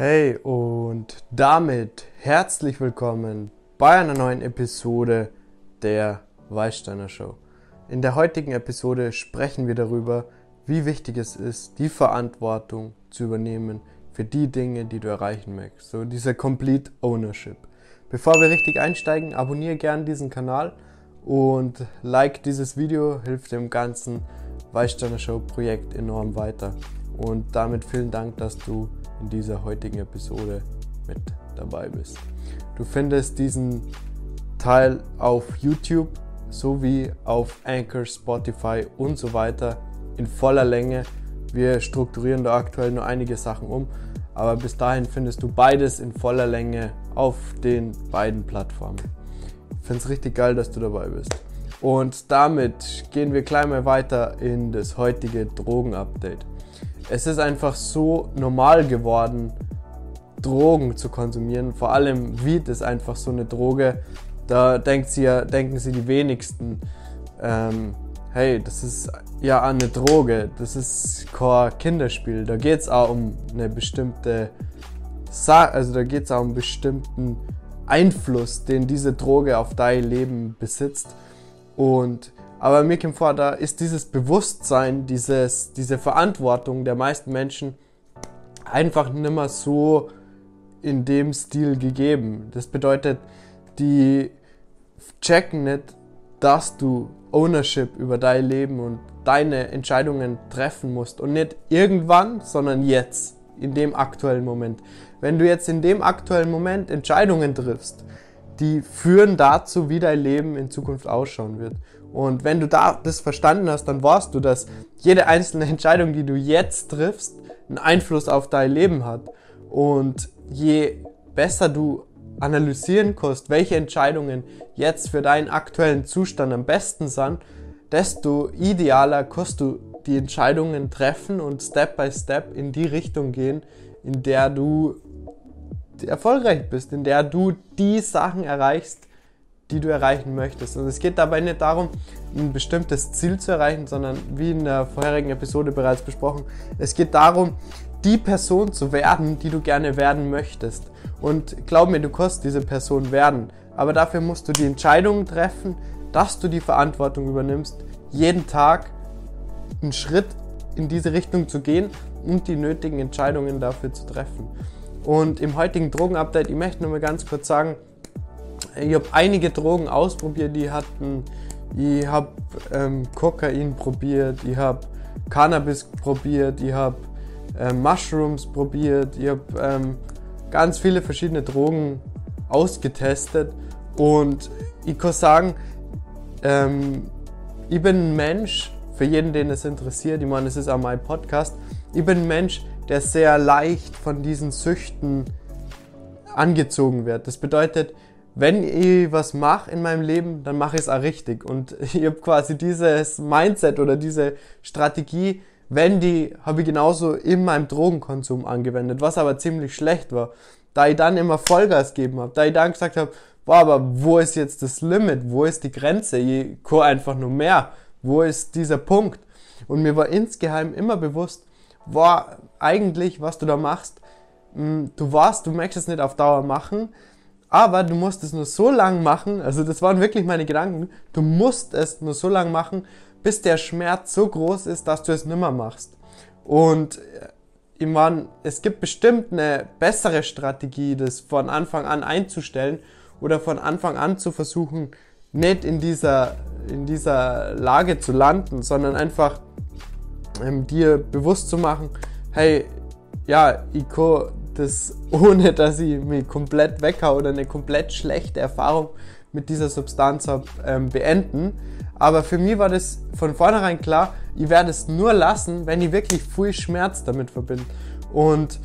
Hey und damit herzlich willkommen bei einer neuen Episode der Weißsteiner Show. In der heutigen Episode sprechen wir darüber, wie wichtig es ist, die Verantwortung zu übernehmen für die Dinge, die du erreichen möchtest. So dieser Complete Ownership. Bevor wir richtig einsteigen, abonniere gerne diesen Kanal und like dieses Video, hilft dem ganzen Weißsteiner Show Projekt enorm weiter. Und damit vielen Dank, dass du in dieser heutigen Episode mit dabei bist. Du findest diesen Teil auf YouTube sowie auf Anchor, Spotify und so weiter in voller Länge. Wir strukturieren da aktuell nur einige Sachen um, aber bis dahin findest du beides in voller Länge auf den beiden Plattformen. Ich finde es richtig geil, dass du dabei bist. Und damit gehen wir gleich mal weiter in das heutige Drogen-Update es ist einfach so normal geworden, Drogen zu konsumieren. Vor allem Weed ist einfach so eine Droge. Da denkt sie ja, denken sie die wenigsten, ähm, hey, das ist ja eine Droge, das ist kein Kinderspiel. Da geht es auch um eine bestimmte Sa also da geht es auch um einen bestimmten Einfluss, den diese Droge auf dein Leben besitzt. Und aber mir kommt vor, da ist dieses Bewusstsein, dieses, diese Verantwortung der meisten Menschen einfach nicht mehr so in dem Stil gegeben. Das bedeutet, die checken nicht, dass du Ownership über dein Leben und deine Entscheidungen treffen musst. Und nicht irgendwann, sondern jetzt, in dem aktuellen Moment. Wenn du jetzt in dem aktuellen Moment Entscheidungen triffst, die führen dazu, wie dein Leben in Zukunft ausschauen wird. Und wenn du da das verstanden hast, dann weißt du, dass jede einzelne Entscheidung, die du jetzt triffst, einen Einfluss auf dein Leben hat. Und je besser du analysieren kannst, welche Entscheidungen jetzt für deinen aktuellen Zustand am besten sind, desto idealer kannst du die Entscheidungen treffen und Step by Step in die Richtung gehen, in der du erfolgreich bist, in der du die Sachen erreichst, die du erreichen möchtest. Und es geht dabei nicht darum, ein bestimmtes Ziel zu erreichen, sondern wie in der vorherigen Episode bereits besprochen, es geht darum, die Person zu werden, die du gerne werden möchtest. Und glaub mir, du kannst diese Person werden. Aber dafür musst du die Entscheidung treffen, dass du die Verantwortung übernimmst, jeden Tag einen Schritt in diese Richtung zu gehen und die nötigen Entscheidungen dafür zu treffen. Und im heutigen Drogenupdate, ich möchte nur mal ganz kurz sagen, ich habe einige Drogen ausprobiert, die hatten, ich habe ähm, Kokain probiert, ich habe Cannabis probiert, ich habe ähm, Mushrooms probiert, ich habe ähm, ganz viele verschiedene Drogen ausgetestet und ich kann sagen, ähm, ich bin ein Mensch, für jeden, den es interessiert, ich meine, es ist auch mein Podcast, ich bin ein Mensch, der sehr leicht von diesen Süchten angezogen wird. Das bedeutet, wenn ich was mache in meinem Leben, dann mache ich es auch richtig. Und ich habe quasi dieses Mindset oder diese Strategie, wenn die, habe ich genauso in meinem Drogenkonsum angewendet, was aber ziemlich schlecht war. Da ich dann immer Vollgas gegeben habe, da ich dann gesagt habe, boah, aber wo ist jetzt das Limit? Wo ist die Grenze? Ich kann einfach nur mehr. Wo ist dieser Punkt? Und mir war insgeheim immer bewusst, boah, eigentlich, was du da machst, hm, du warst, du möchtest es nicht auf Dauer machen, aber du musst es nur so lang machen, also das waren wirklich meine Gedanken, du musst es nur so lang machen, bis der Schmerz so groß ist, dass du es nimmer machst. Und äh, ich meine, es gibt bestimmt eine bessere Strategie, das von Anfang an einzustellen oder von Anfang an zu versuchen, nicht in dieser, in dieser Lage zu landen, sondern einfach ähm, dir bewusst zu machen, hey, ja, ich kann das ohne, dass ich mich komplett weghau oder eine komplett schlechte Erfahrung mit dieser Substanz habe, ähm, beenden. Aber für mich war das von vornherein klar, ich werde es nur lassen, wenn ich wirklich viel Schmerz damit verbinde. Und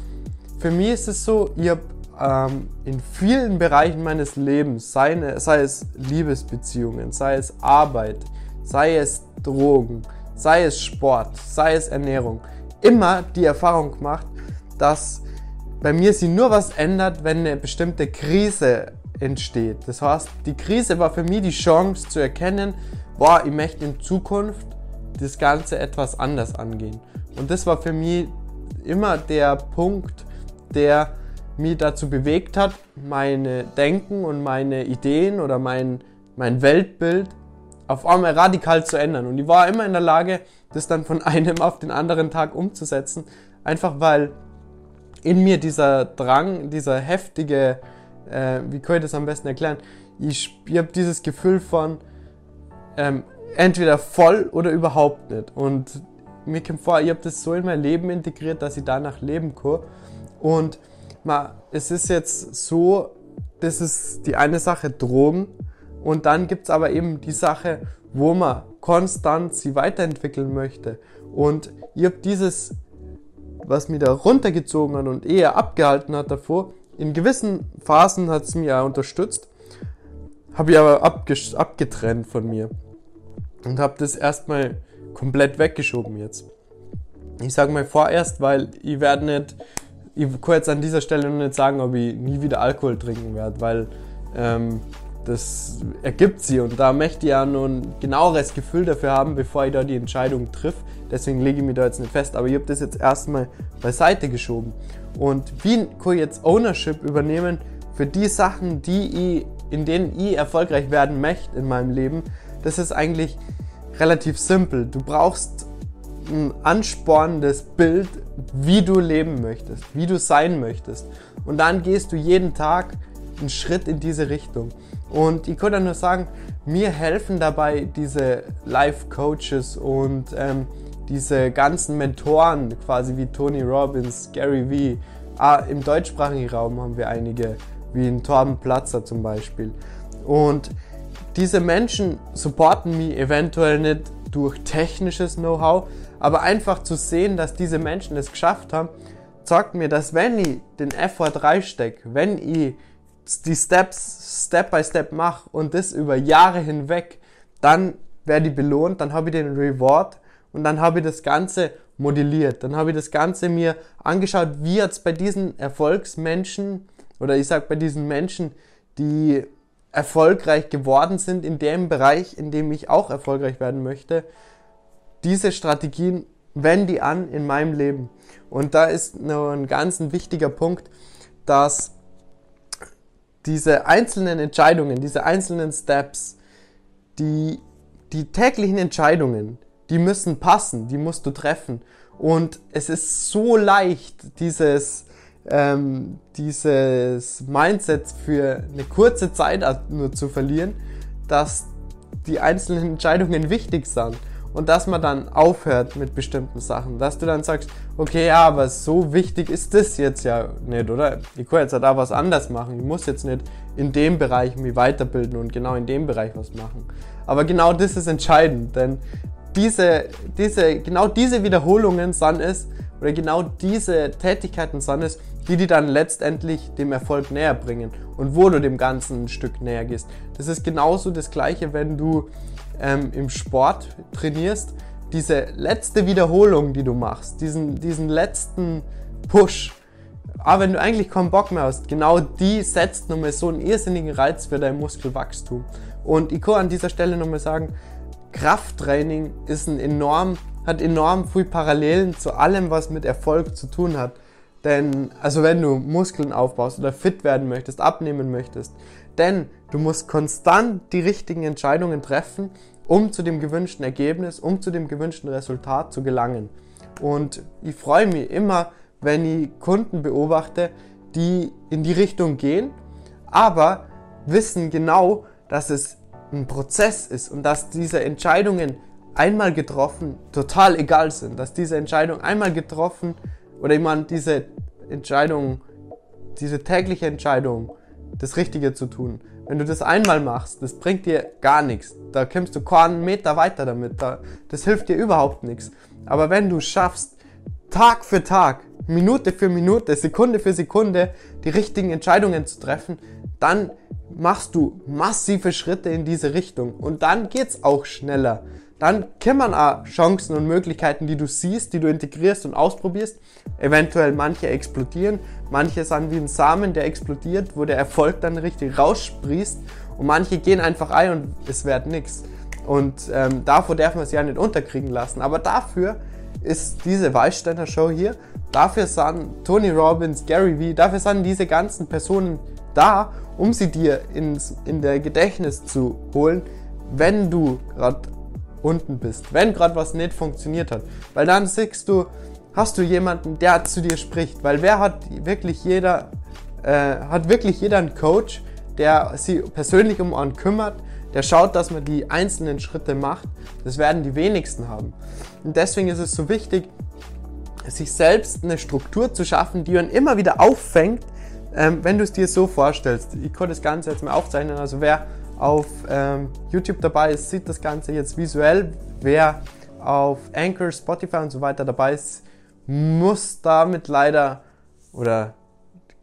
für mich ist es so, ich habe ähm, in vielen Bereichen meines Lebens, sei, sei es Liebesbeziehungen, sei es Arbeit, sei es Drogen, sei es Sport, sei es Ernährung, immer die Erfahrung gemacht, dass bei mir sich nur was ändert, wenn eine bestimmte Krise entsteht. Das heißt, die Krise war für mich die Chance zu erkennen, boah, ich möchte in Zukunft das Ganze etwas anders angehen. Und das war für mich immer der Punkt, der mich dazu bewegt hat, meine Denken und meine Ideen oder mein, mein Weltbild auf einmal radikal zu ändern. Und ich war immer in der Lage, das dann von einem auf den anderen Tag umzusetzen. Einfach weil in mir dieser Drang, dieser heftige, äh, wie kann ich das am besten erklären? Ich, ich habe dieses Gefühl von ähm, entweder voll oder überhaupt nicht. Und mir kommt vor, ich habe das so in mein Leben integriert, dass ich danach leben kann. Und man, es ist jetzt so, das ist die eine Sache Drogen. Und dann gibt es aber eben die Sache, wo man konstant sie weiterentwickeln möchte. Und ich habe dieses, was mich da runtergezogen hat und eher abgehalten hat davor, in gewissen Phasen hat es mich ja unterstützt, habe ich aber abgetrennt von mir. Und habe das erstmal komplett weggeschoben jetzt. Ich sage mal vorerst, weil ich werde nicht, ich kann jetzt an dieser Stelle noch nicht sagen, ob ich nie wieder Alkohol trinken werde, weil ähm, das ergibt sie und da möchte ich ja nur ein genaueres Gefühl dafür haben, bevor ich da die Entscheidung triff. Deswegen lege ich mich da jetzt nicht fest, aber ich habe das jetzt erstmal beiseite geschoben. Und wie kann ich jetzt Ownership übernehmen für die Sachen, die ich, in denen ich erfolgreich werden möchte in meinem Leben? Das ist eigentlich relativ simpel. Du brauchst ein anspornendes Bild, wie du leben möchtest, wie du sein möchtest. Und dann gehst du jeden Tag einen Schritt in diese Richtung. Und ich kann nur sagen, mir helfen dabei diese Life-Coaches und ähm, diese ganzen Mentoren, quasi wie Tony Robbins, Gary Vee. Ah, Im deutschsprachigen Raum haben wir einige, wie in Torben Platzer zum Beispiel. Und diese Menschen supporten mich eventuell nicht durch technisches Know-how, aber einfach zu sehen, dass diese Menschen es geschafft haben, zeigt mir, dass wenn ich den Effort reinstecke, wenn ich die Steps Step by Step mache und das über Jahre hinweg, dann werde ich belohnt, dann habe ich den Reward und dann habe ich das Ganze modelliert. Dann habe ich das Ganze mir angeschaut, wie jetzt bei diesen Erfolgsmenschen oder ich sage bei diesen Menschen, die erfolgreich geworden sind in dem Bereich, in dem ich auch erfolgreich werden möchte, diese Strategien wende ich an in meinem Leben. Und da ist noch ein ganz ein wichtiger Punkt, dass diese einzelnen Entscheidungen, diese einzelnen Steps, die, die täglichen Entscheidungen, die müssen passen, die musst du treffen. Und es ist so leicht, dieses, ähm, dieses Mindset für eine kurze Zeit nur zu verlieren, dass die einzelnen Entscheidungen wichtig sind und dass man dann aufhört mit bestimmten Sachen. Dass du dann sagst, okay, ja, aber so wichtig ist das jetzt ja nicht, oder? Ich kann jetzt da was anders machen. Ich muss jetzt nicht in dem Bereich mich weiterbilden und genau in dem Bereich was machen. Aber genau das ist entscheidend, denn diese, diese, genau diese Wiederholungen sind es, oder genau diese Tätigkeiten sind es, die die dann letztendlich dem Erfolg näher bringen und wo du dem Ganzen ein Stück näher gehst. Das ist genauso das Gleiche, wenn du ähm, im Sport trainierst, diese letzte Wiederholung, die du machst, diesen, diesen letzten Push, aber wenn du eigentlich keinen Bock mehr hast, genau die setzt nochmal so einen irrsinnigen Reiz für dein Muskelwachstum. Und ich kann an dieser Stelle nochmal sagen, Krafttraining ist ein enorm, hat enorm viel Parallelen zu allem, was mit Erfolg zu tun hat. Denn, also wenn du Muskeln aufbaust oder fit werden möchtest, abnehmen möchtest, denn du musst konstant die richtigen Entscheidungen treffen, um zu dem gewünschten Ergebnis, um zu dem gewünschten Resultat zu gelangen. Und ich freue mich immer, wenn ich Kunden beobachte, die in die Richtung gehen, aber wissen genau, dass es ein Prozess ist und dass diese Entscheidungen einmal getroffen total egal sind, dass diese Entscheidung einmal getroffen oder ich meine diese Entscheidung, diese tägliche Entscheidung das Richtige zu tun. Wenn du das einmal machst, das bringt dir gar nichts. Da kommst du keinen Meter weiter damit. das hilft dir überhaupt nichts. Aber wenn du schaffst, Tag für Tag, Minute für Minute, Sekunde für Sekunde die richtigen Entscheidungen zu treffen, dann machst du massive Schritte in diese Richtung. Und dann geht's auch schneller dann kommen auch Chancen und Möglichkeiten, die du siehst, die du integrierst und ausprobierst. Eventuell manche explodieren, manche sind wie ein Samen, der explodiert, wo der Erfolg dann richtig raussprießt und manche gehen einfach ein und es wird nichts. Und ähm, davor darf man sich ja nicht unterkriegen lassen. Aber dafür ist diese Weißsteiner Show hier. Dafür sind Tony Robbins, Gary Vee, dafür sind diese ganzen Personen da, um sie dir ins, in der Gedächtnis zu holen, wenn du gerade unten bist, wenn gerade was nicht funktioniert hat. Weil dann siehst du, hast du jemanden, der zu dir spricht. Weil wer hat wirklich jeder, äh, hat wirklich jeder einen Coach, der sich persönlich um einen kümmert, der schaut, dass man die einzelnen Schritte macht. Das werden die wenigsten haben. Und deswegen ist es so wichtig, sich selbst eine Struktur zu schaffen, die man immer wieder auffängt, ähm, wenn du es dir so vorstellst. Ich kann das Ganze jetzt mal aufzeichnen. Also wer auf ähm, YouTube dabei ist, sieht das Ganze jetzt visuell. Wer auf Anchor, Spotify und so weiter dabei ist, muss damit leider oder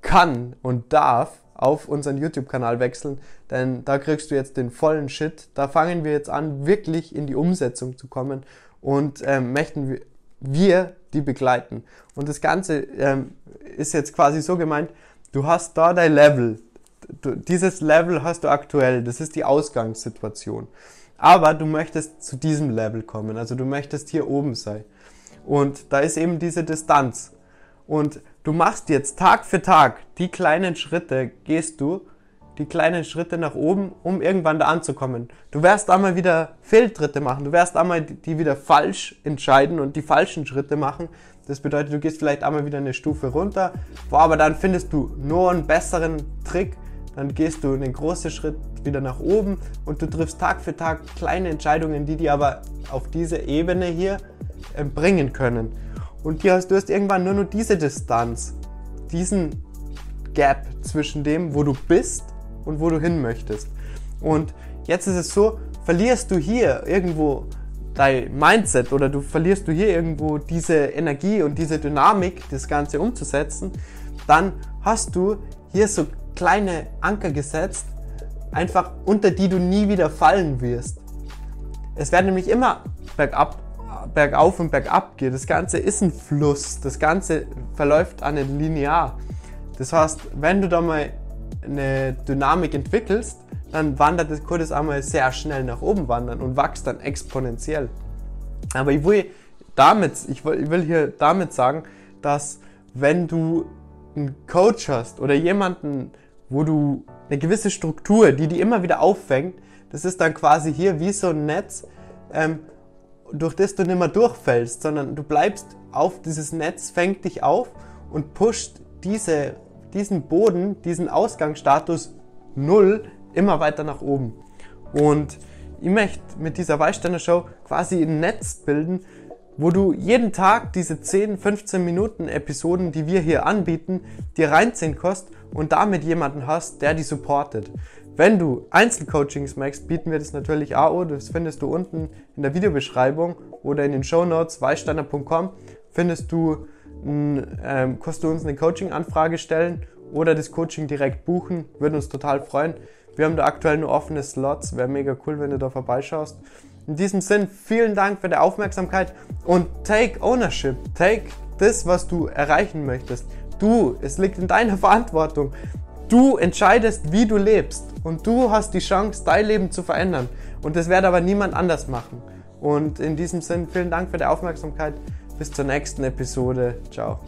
kann und darf auf unseren YouTube-Kanal wechseln, denn da kriegst du jetzt den vollen Shit. Da fangen wir jetzt an, wirklich in die Umsetzung zu kommen und ähm, möchten wir, wir die begleiten. Und das Ganze ähm, ist jetzt quasi so gemeint, du hast da dein Level. Du, dieses Level hast du aktuell, das ist die Ausgangssituation. Aber du möchtest zu diesem Level kommen, also du möchtest hier oben sein. Und da ist eben diese Distanz. Und du machst jetzt Tag für Tag die kleinen Schritte, gehst du die kleinen Schritte nach oben, um irgendwann da anzukommen. Du wirst einmal wieder Fehltritte machen, du wirst einmal die wieder falsch entscheiden und die falschen Schritte machen. Das bedeutet, du gehst vielleicht einmal wieder eine Stufe runter, aber dann findest du nur einen besseren Trick, dann gehst du einen großen Schritt wieder nach oben und du triffst Tag für Tag kleine Entscheidungen, die dir aber auf diese Ebene hier äh, bringen können. Und du hast, du hast irgendwann nur noch diese Distanz, diesen Gap zwischen dem, wo du bist und wo du hin möchtest. Und jetzt ist es so, verlierst du hier irgendwo dein Mindset oder du verlierst du hier irgendwo diese Energie und diese Dynamik, das Ganze umzusetzen, dann hast du hier so kleine Anker gesetzt, einfach unter die du nie wieder fallen wirst. Es werden nämlich immer bergab bergauf und bergab geht. Das Ganze ist ein Fluss. Das Ganze verläuft an nicht linear. Das heißt, wenn du da mal eine Dynamik entwickelst, dann wandert das Kurs einmal sehr schnell nach oben wandern und wächst dann exponentiell. Aber ich will damit, ich will hier damit sagen, dass wenn du einen Coach hast oder jemanden, wo du eine gewisse Struktur, die die immer wieder auffängt, das ist dann quasi hier wie so ein Netz, ähm, durch das du nicht mehr durchfällst, sondern du bleibst auf dieses Netz, fängt dich auf und pusht diese, diesen Boden, diesen Ausgangsstatus null immer weiter nach oben. Und ich möchte mit dieser Weißsteiner Show quasi ein Netz bilden, wo du jeden Tag diese 10, 15 Minuten Episoden, die wir hier anbieten, dir reinziehen kannst und damit jemanden hast, der die supportet. Wenn du Einzelcoachings magst, bieten wir das natürlich auch. Das findest du unten in der Videobeschreibung oder in den Show Notes weißsteiner.com findest du, ähm, kannst du uns eine Coaching-Anfrage stellen oder das Coaching direkt buchen. Würden uns total freuen. Wir haben da aktuell nur offene Slots. Wäre mega cool, wenn du da vorbeischaust. In diesem Sinn, vielen Dank für die Aufmerksamkeit und take ownership. Take das, was du erreichen möchtest. Du, es liegt in deiner Verantwortung. Du entscheidest, wie du lebst und du hast die Chance, dein Leben zu verändern. Und das wird aber niemand anders machen. Und in diesem Sinn, vielen Dank für die Aufmerksamkeit. Bis zur nächsten Episode. Ciao.